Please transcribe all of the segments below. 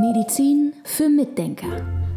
Medizin für Mitdenker.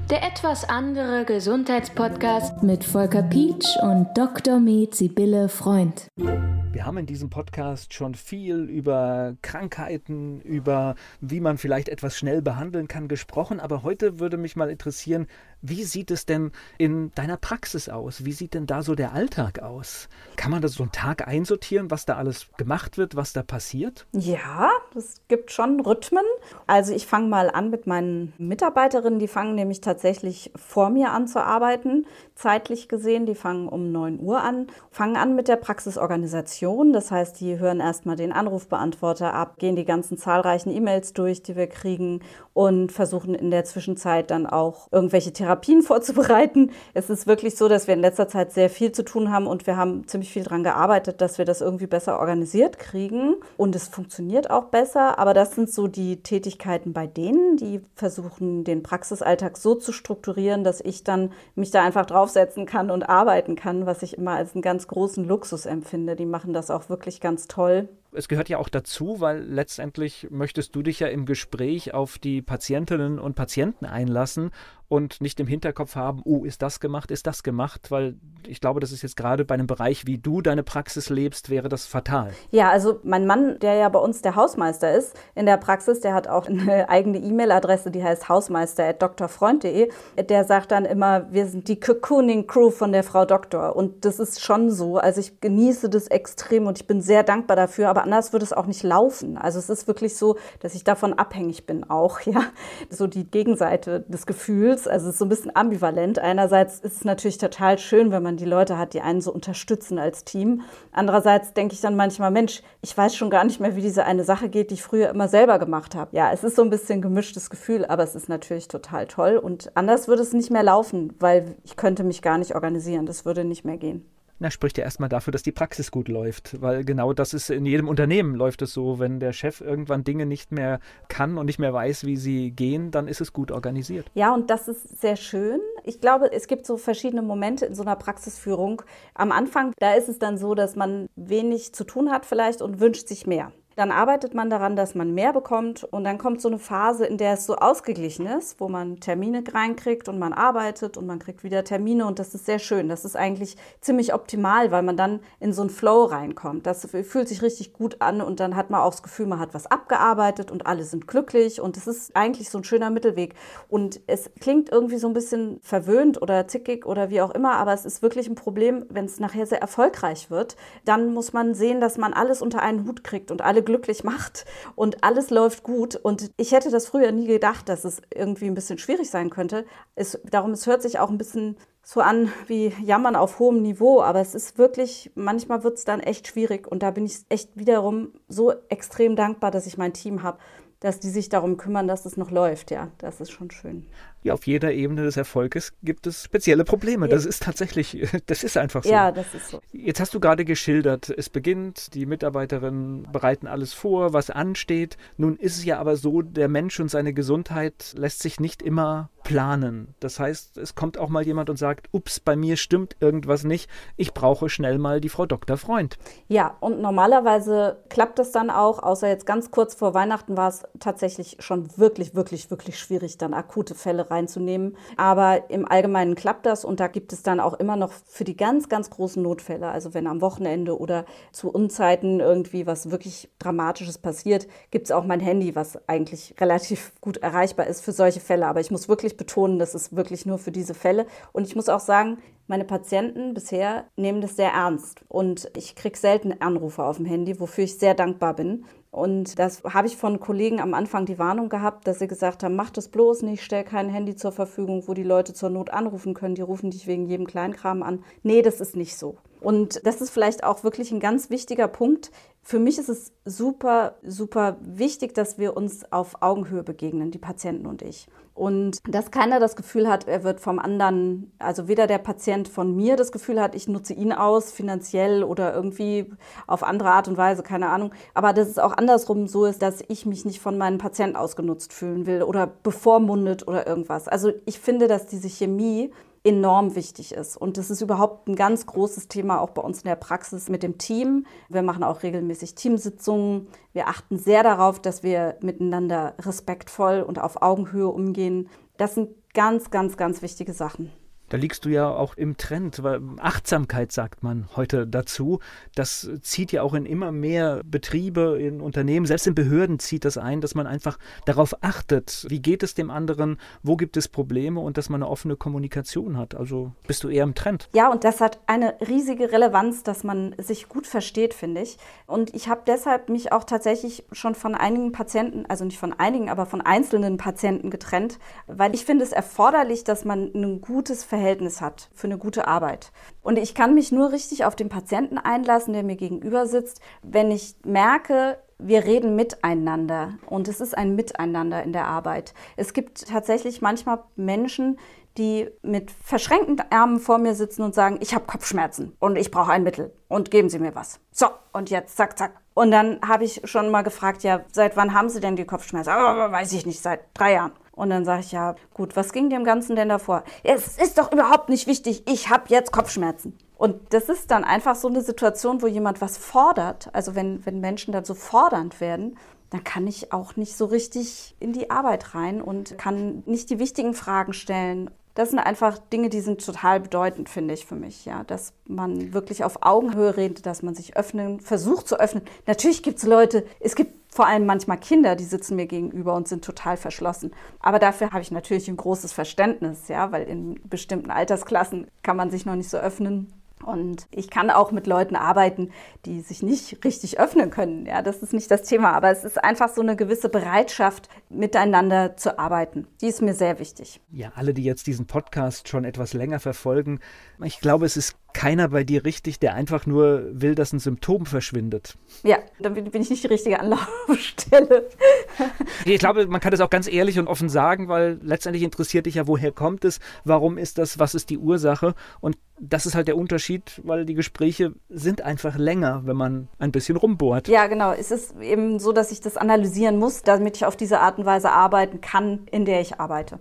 Der etwas andere Gesundheitspodcast mit Volker Pietsch und Dr. Med Sibylle Freund. Wir haben in diesem Podcast schon viel über Krankheiten, über wie man vielleicht etwas schnell behandeln kann gesprochen, aber heute würde mich mal interessieren, wie sieht es denn in deiner Praxis aus? Wie sieht denn da so der Alltag aus? Kann man da so einen Tag einsortieren, was da alles gemacht wird, was da passiert? Ja, es gibt schon Rhythmen. Also ich fange mal an mit meinen Mitarbeiterinnen, die fangen nämlich tatsächlich vor mir an zu arbeiten, zeitlich gesehen. Die fangen um 9 Uhr an, fangen an mit der Praxisorganisation. Das heißt, die hören erstmal den Anrufbeantworter ab, gehen die ganzen zahlreichen E-Mails durch, die wir kriegen und versuchen in der Zwischenzeit dann auch irgendwelche Therapien Therapien vorzubereiten. Es ist wirklich so, dass wir in letzter Zeit sehr viel zu tun haben und wir haben ziemlich viel daran gearbeitet, dass wir das irgendwie besser organisiert kriegen. Und es funktioniert auch besser. Aber das sind so die Tätigkeiten bei denen, die versuchen, den Praxisalltag so zu strukturieren, dass ich dann mich da einfach draufsetzen kann und arbeiten kann, was ich immer als einen ganz großen Luxus empfinde. Die machen das auch wirklich ganz toll es gehört ja auch dazu, weil letztendlich möchtest du dich ja im Gespräch auf die Patientinnen und Patienten einlassen und nicht im Hinterkopf haben, oh, ist das gemacht, ist das gemacht, weil ich glaube, das ist jetzt gerade bei einem Bereich, wie du deine Praxis lebst, wäre das fatal. Ja, also mein Mann, der ja bei uns der Hausmeister ist in der Praxis, der hat auch eine eigene E-Mail-Adresse, die heißt hausmeister.drfreund.de. Der sagt dann immer, wir sind die Cocooning Crew von der Frau Doktor und das ist schon so. Also ich genieße das extrem und ich bin sehr dankbar dafür, aber anders würde es auch nicht laufen. Also es ist wirklich so, dass ich davon abhängig bin auch, ja. So die Gegenseite des Gefühls also es ist so ein bisschen ambivalent. Einerseits ist es natürlich total schön, wenn man die Leute hat, die einen so unterstützen als Team. Andererseits denke ich dann manchmal, Mensch, ich weiß schon gar nicht mehr, wie diese eine Sache geht, die ich früher immer selber gemacht habe. Ja, es ist so ein bisschen gemischtes Gefühl, aber es ist natürlich total toll. Und anders würde es nicht mehr laufen, weil ich könnte mich gar nicht organisieren. Das würde nicht mehr gehen na, spricht ja erstmal dafür, dass die Praxis gut läuft. Weil genau das ist in jedem Unternehmen läuft es so. Wenn der Chef irgendwann Dinge nicht mehr kann und nicht mehr weiß, wie sie gehen, dann ist es gut organisiert. Ja, und das ist sehr schön. Ich glaube, es gibt so verschiedene Momente in so einer Praxisführung. Am Anfang, da ist es dann so, dass man wenig zu tun hat vielleicht und wünscht sich mehr. Dann arbeitet man daran, dass man mehr bekommt und dann kommt so eine Phase, in der es so ausgeglichen ist, wo man Termine reinkriegt und man arbeitet und man kriegt wieder Termine und das ist sehr schön. Das ist eigentlich ziemlich optimal, weil man dann in so einen Flow reinkommt. Das fühlt sich richtig gut an und dann hat man auch das Gefühl, man hat was abgearbeitet und alle sind glücklich und es ist eigentlich so ein schöner Mittelweg. Und es klingt irgendwie so ein bisschen verwöhnt oder zickig oder wie auch immer, aber es ist wirklich ein Problem, wenn es nachher sehr erfolgreich wird. Dann muss man sehen, dass man alles unter einen Hut kriegt und alle glücklich macht und alles läuft gut. Und ich hätte das früher nie gedacht, dass es irgendwie ein bisschen schwierig sein könnte. Es, darum, es hört sich auch ein bisschen so an wie Jammern auf hohem Niveau, aber es ist wirklich, manchmal wird es dann echt schwierig und da bin ich echt wiederum so extrem dankbar, dass ich mein Team habe, dass die sich darum kümmern, dass es noch läuft. Ja, das ist schon schön ja, auf jeder Ebene des Erfolges gibt es spezielle Probleme. Das ist tatsächlich, das ist einfach so. Ja, das ist so. Jetzt hast du gerade geschildert, es beginnt, die Mitarbeiterinnen bereiten alles vor, was ansteht. Nun ist es ja aber so, der Mensch und seine Gesundheit lässt sich nicht immer planen. Das heißt, es kommt auch mal jemand und sagt, ups, bei mir stimmt irgendwas nicht, ich brauche schnell mal die Frau Dr. Freund. Ja, und normalerweise klappt das dann auch, außer jetzt ganz kurz vor Weihnachten war es tatsächlich schon wirklich, wirklich, wirklich schwierig, dann akute Fälle reinzunehmen. Aber im Allgemeinen klappt das und da gibt es dann auch immer noch für die ganz, ganz großen Notfälle, also wenn am Wochenende oder zu Unzeiten irgendwie was wirklich Dramatisches passiert, gibt es auch mein Handy, was eigentlich relativ gut erreichbar ist für solche Fälle. Aber ich muss wirklich betonen, das ist wirklich nur für diese Fälle. Und ich muss auch sagen, meine Patienten bisher nehmen das sehr ernst und ich kriege selten Anrufe auf dem Handy, wofür ich sehr dankbar bin. Und das habe ich von Kollegen am Anfang die Warnung gehabt, dass sie gesagt haben, mach das bloß nicht, stell kein Handy zur Verfügung, wo die Leute zur Not anrufen können. Die rufen dich wegen jedem Kleinkram an. Nee, das ist nicht so. Und das ist vielleicht auch wirklich ein ganz wichtiger Punkt. Für mich ist es super, super wichtig, dass wir uns auf Augenhöhe begegnen, die Patienten und ich. Und dass keiner das Gefühl hat, er wird vom anderen, also weder der Patient von mir das Gefühl hat, ich nutze ihn aus, finanziell oder irgendwie auf andere Art und Weise, keine Ahnung. Aber dass es auch andersrum so ist, dass ich mich nicht von meinem Patienten ausgenutzt fühlen will oder bevormundet oder irgendwas. Also ich finde, dass diese Chemie enorm wichtig ist. Und das ist überhaupt ein ganz großes Thema auch bei uns in der Praxis mit dem Team. Wir machen auch regelmäßig Teamsitzungen. Wir achten sehr darauf, dass wir miteinander respektvoll und auf Augenhöhe umgehen. Das sind ganz, ganz, ganz wichtige Sachen. Da liegst du ja auch im Trend, weil Achtsamkeit sagt man heute dazu. Das zieht ja auch in immer mehr Betriebe, in Unternehmen, selbst in Behörden zieht das ein, dass man einfach darauf achtet, wie geht es dem anderen, wo gibt es Probleme und dass man eine offene Kommunikation hat. Also bist du eher im Trend. Ja, und das hat eine riesige Relevanz, dass man sich gut versteht, finde ich. Und ich habe deshalb mich auch tatsächlich schon von einigen Patienten, also nicht von einigen, aber von einzelnen Patienten getrennt, weil ich finde es erforderlich, dass man ein gutes Verhältnis Verhältnis hat für eine gute Arbeit. Und ich kann mich nur richtig auf den Patienten einlassen, der mir gegenüber sitzt, wenn ich merke, wir reden miteinander und es ist ein Miteinander in der Arbeit. Es gibt tatsächlich manchmal Menschen, die mit verschränkten Armen vor mir sitzen und sagen, ich habe Kopfschmerzen und ich brauche ein Mittel und geben Sie mir was. So, und jetzt zack, zack. Und dann habe ich schon mal gefragt, ja, seit wann haben Sie denn die Kopfschmerzen? Aber weiß ich nicht, seit drei Jahren. Und dann sage ich, ja, gut, was ging dem Ganzen denn davor? Es ist doch überhaupt nicht wichtig, ich habe jetzt Kopfschmerzen. Und das ist dann einfach so eine Situation, wo jemand was fordert. Also wenn, wenn Menschen dann so fordernd werden, dann kann ich auch nicht so richtig in die Arbeit rein und kann nicht die wichtigen Fragen stellen. Das sind einfach Dinge, die sind total bedeutend, finde ich, für mich. Ja, dass man wirklich auf Augenhöhe redet, dass man sich öffnen, versucht zu öffnen. Natürlich gibt es Leute, es gibt vor allem manchmal Kinder, die sitzen mir gegenüber und sind total verschlossen. Aber dafür habe ich natürlich ein großes Verständnis, ja, weil in bestimmten Altersklassen kann man sich noch nicht so öffnen. Und ich kann auch mit Leuten arbeiten, die sich nicht richtig öffnen können. Ja, das ist nicht das Thema. Aber es ist einfach so eine gewisse Bereitschaft, miteinander zu arbeiten. Die ist mir sehr wichtig. Ja, alle, die jetzt diesen Podcast schon etwas länger verfolgen, ich glaube, es ist keiner bei dir richtig, der einfach nur will, dass ein Symptom verschwindet. Ja, dann bin ich nicht die richtige Anlaufstelle. ich glaube, man kann das auch ganz ehrlich und offen sagen, weil letztendlich interessiert dich ja, woher kommt es, warum ist das, was ist die Ursache und das ist halt der Unterschied, weil die Gespräche sind einfach länger, wenn man ein bisschen rumbohrt. Ja, genau. Es ist eben so, dass ich das analysieren muss, damit ich auf diese Art und Weise arbeiten kann, in der ich arbeite.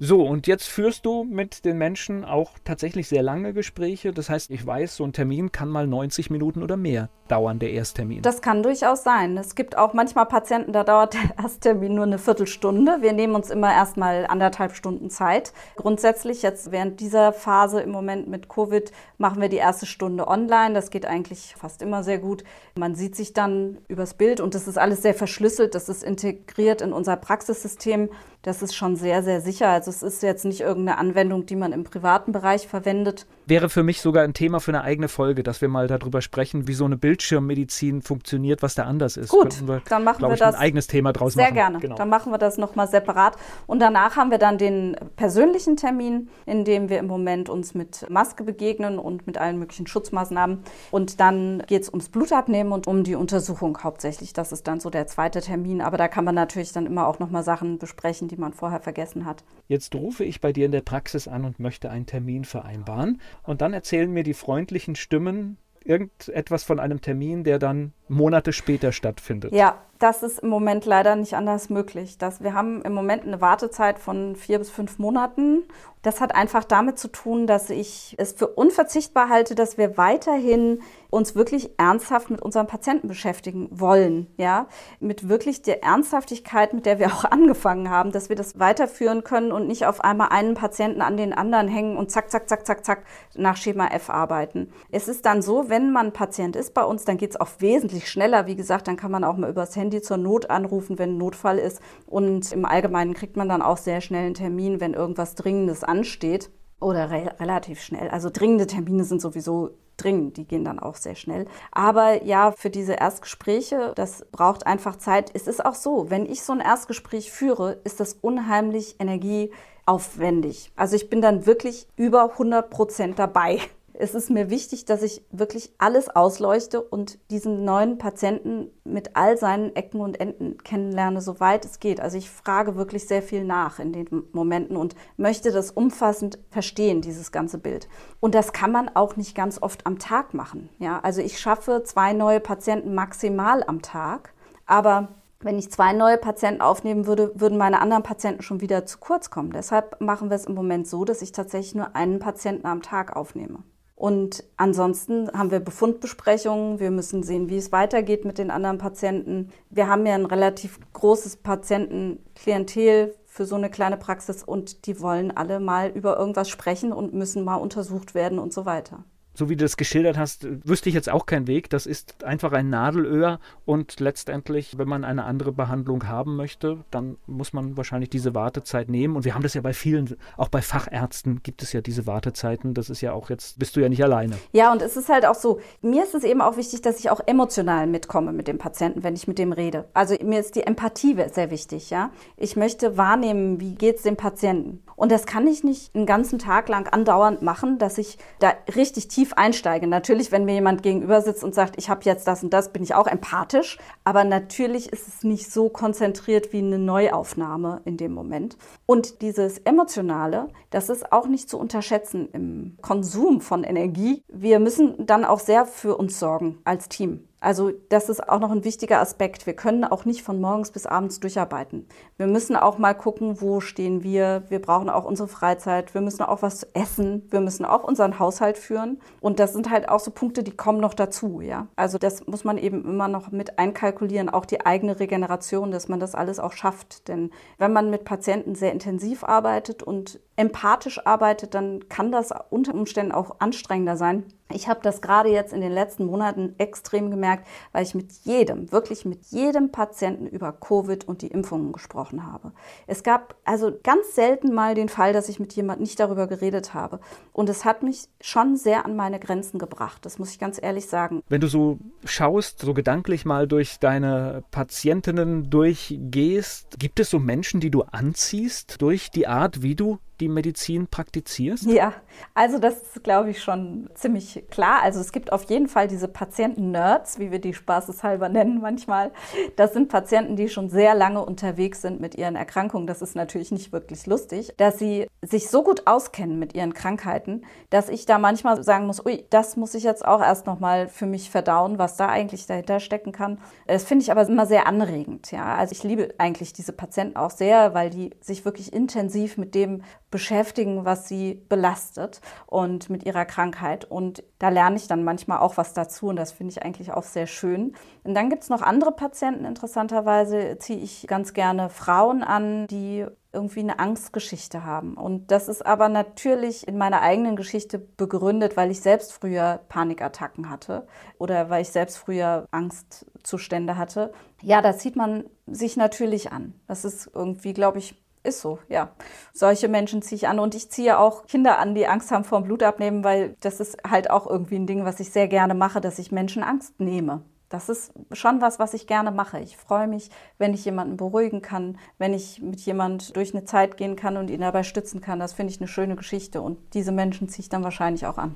So, und jetzt führst du mit den Menschen auch tatsächlich sehr lange Gespräche. Das heißt, ich weiß, so ein Termin kann mal 90 Minuten oder mehr dauern, der Ersttermin. Das kann durchaus sein. Es gibt auch manchmal Patienten, da dauert der Ersttermin nur eine Viertelstunde. Wir nehmen uns immer erstmal anderthalb Stunden Zeit. Grundsätzlich jetzt während dieser Phase im Moment mit Covid machen wir die erste Stunde online. Das geht eigentlich fast immer sehr gut. Man sieht sich dann übers Bild und das ist alles sehr verschlüsselt. Das ist integriert in unser Praxissystem. Das ist schon sehr, sehr sicher. Also es ist jetzt nicht irgendeine Anwendung, die man im privaten Bereich verwendet. Wäre für mich sogar ein Thema für eine eigene Folge, dass wir mal darüber sprechen, wie so eine Bildschirmmedizin funktioniert, was da anders ist. Gut, wir, dann machen wir ich, das. ein eigenes Thema draus sehr machen. Gerne. Genau. Dann machen wir das nochmal separat. Und danach haben wir dann den persönlichen Termin, in dem wir im Moment uns mit Maske begegnen und mit allen möglichen Schutzmaßnahmen. Und dann geht es ums Blutabnehmen und um die Untersuchung hauptsächlich. Das ist dann so der zweite Termin. Aber da kann man natürlich dann immer auch nochmal Sachen besprechen, die man vorher vergessen hat. Jetzt rufe ich bei dir in der Praxis an und möchte einen Termin vereinbaren. Und dann erzählen mir die freundlichen Stimmen irgendetwas von einem Termin, der dann Monate später stattfindet. Ja, das ist im Moment leider nicht anders möglich. Das, wir haben im Moment eine Wartezeit von vier bis fünf Monaten. Das hat einfach damit zu tun, dass ich es für unverzichtbar halte, dass wir weiterhin uns wirklich ernsthaft mit unseren Patienten beschäftigen wollen. Ja, mit wirklich der Ernsthaftigkeit, mit der wir auch angefangen haben, dass wir das weiterführen können und nicht auf einmal einen Patienten an den anderen hängen und zack, zack, zack, zack, zack nach Schema F arbeiten. Es ist dann so, wenn man Patient ist bei uns, dann geht es auch wesentlich schneller. Wie gesagt, dann kann man auch mal übers Handy zur Not anrufen, wenn ein Notfall ist. Und im Allgemeinen kriegt man dann auch sehr schnell einen Termin, wenn irgendwas Dringendes ansteht. Oder re relativ schnell. Also dringende Termine sind sowieso dringend, die gehen dann auch sehr schnell. Aber ja, für diese Erstgespräche, das braucht einfach Zeit. Es ist auch so, wenn ich so ein Erstgespräch führe, ist das unheimlich energieaufwendig. Also ich bin dann wirklich über 100 Prozent dabei es ist mir wichtig, dass ich wirklich alles ausleuchte und diesen neuen Patienten mit all seinen Ecken und Enden kennenlerne, soweit es geht. Also ich frage wirklich sehr viel nach in den Momenten und möchte das umfassend verstehen, dieses ganze Bild. Und das kann man auch nicht ganz oft am Tag machen. Ja, also ich schaffe zwei neue Patienten maximal am Tag, aber Wenn ich zwei neue Patienten aufnehmen würde, würden meine anderen Patienten schon wieder zu kurz kommen. Deshalb machen wir es im Moment so, dass ich tatsächlich nur einen Patienten am Tag aufnehme. Und ansonsten haben wir Befundbesprechungen. Wir müssen sehen, wie es weitergeht mit den anderen Patienten. Wir haben ja ein relativ großes Patientenklientel für so eine kleine Praxis und die wollen alle mal über irgendwas sprechen und müssen mal untersucht werden und so weiter so wie du das geschildert hast, wüsste ich jetzt auch keinen Weg. Das ist einfach ein Nadelöhr und letztendlich, wenn man eine andere Behandlung haben möchte, dann muss man wahrscheinlich diese Wartezeit nehmen. Und wir haben das ja bei vielen, auch bei Fachärzten gibt es ja diese Wartezeiten. Das ist ja auch jetzt, bist du ja nicht alleine. Ja, und es ist halt auch so, mir ist es eben auch wichtig, dass ich auch emotional mitkomme mit dem Patienten, wenn ich mit dem rede. Also mir ist die Empathie sehr wichtig, ja. Ich möchte wahrnehmen, wie geht es dem Patienten. Und das kann ich nicht einen ganzen Tag lang andauernd machen, dass ich da richtig tief einsteige. Natürlich, wenn mir jemand gegenüber sitzt und sagt, ich habe jetzt das und das, bin ich auch empathisch. Aber natürlich ist es nicht so konzentriert wie eine Neuaufnahme in dem Moment. Und dieses Emotionale, das ist auch nicht zu unterschätzen im Konsum von Energie. Wir müssen dann auch sehr für uns sorgen als Team. Also das ist auch noch ein wichtiger Aspekt. Wir können auch nicht von morgens bis abends durcharbeiten. Wir müssen auch mal gucken, wo stehen wir. Wir brauchen auch unsere Freizeit. Wir müssen auch was essen. Wir müssen auch unseren Haushalt führen. Und das sind halt auch so Punkte, die kommen noch dazu. Ja, also das muss man eben immer noch mit einkalkulieren. Auch die eigene Regeneration, dass man das alles auch schafft. Denn wenn man mit Patienten sehr intensiv arbeitet und empathisch arbeitet, dann kann das unter Umständen auch anstrengender sein. Ich habe das gerade jetzt in den letzten Monaten extrem gemerkt, weil ich mit jedem, wirklich mit jedem Patienten über Covid und die Impfungen gesprochen habe. Es gab also ganz selten mal den Fall, dass ich mit jemandem nicht darüber geredet habe. Und es hat mich schon sehr an meine Grenzen gebracht, das muss ich ganz ehrlich sagen. Wenn du so schaust, so gedanklich mal durch deine Patientinnen durchgehst, gibt es so Menschen, die du anziehst durch die Art, wie du die Medizin praktizierst? Ja, also das ist, glaube ich, schon ziemlich klar. Also es gibt auf jeden Fall diese Patienten-Nerds, wie wir die spaßeshalber nennen manchmal. Das sind Patienten, die schon sehr lange unterwegs sind mit ihren Erkrankungen. Das ist natürlich nicht wirklich lustig, dass sie sich so gut auskennen mit ihren Krankheiten, dass ich da manchmal sagen muss, ui, das muss ich jetzt auch erst nochmal für mich verdauen, was da eigentlich dahinter stecken kann. Das finde ich aber immer sehr anregend. Ja, also ich liebe eigentlich diese Patienten auch sehr, weil die sich wirklich intensiv mit dem beschäftigen, was sie belastet und mit ihrer Krankheit. Und da lerne ich dann manchmal auch was dazu und das finde ich eigentlich auch sehr schön. Und dann gibt es noch andere Patienten. Interessanterweise ziehe ich ganz gerne Frauen an, die irgendwie eine Angstgeschichte haben. Und das ist aber natürlich in meiner eigenen Geschichte begründet, weil ich selbst früher Panikattacken hatte oder weil ich selbst früher Angstzustände hatte. Ja, das sieht man sich natürlich an. Das ist irgendwie, glaube ich, ist so, ja. Solche Menschen ziehe ich an und ich ziehe auch Kinder an, die Angst haben vor dem Blutabnehmen, weil das ist halt auch irgendwie ein Ding, was ich sehr gerne mache, dass ich Menschen Angst nehme. Das ist schon was, was ich gerne mache. Ich freue mich, wenn ich jemanden beruhigen kann, wenn ich mit jemand durch eine Zeit gehen kann und ihn dabei stützen kann. Das finde ich eine schöne Geschichte und diese Menschen ziehe ich dann wahrscheinlich auch an.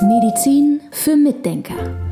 Medizin für Mitdenker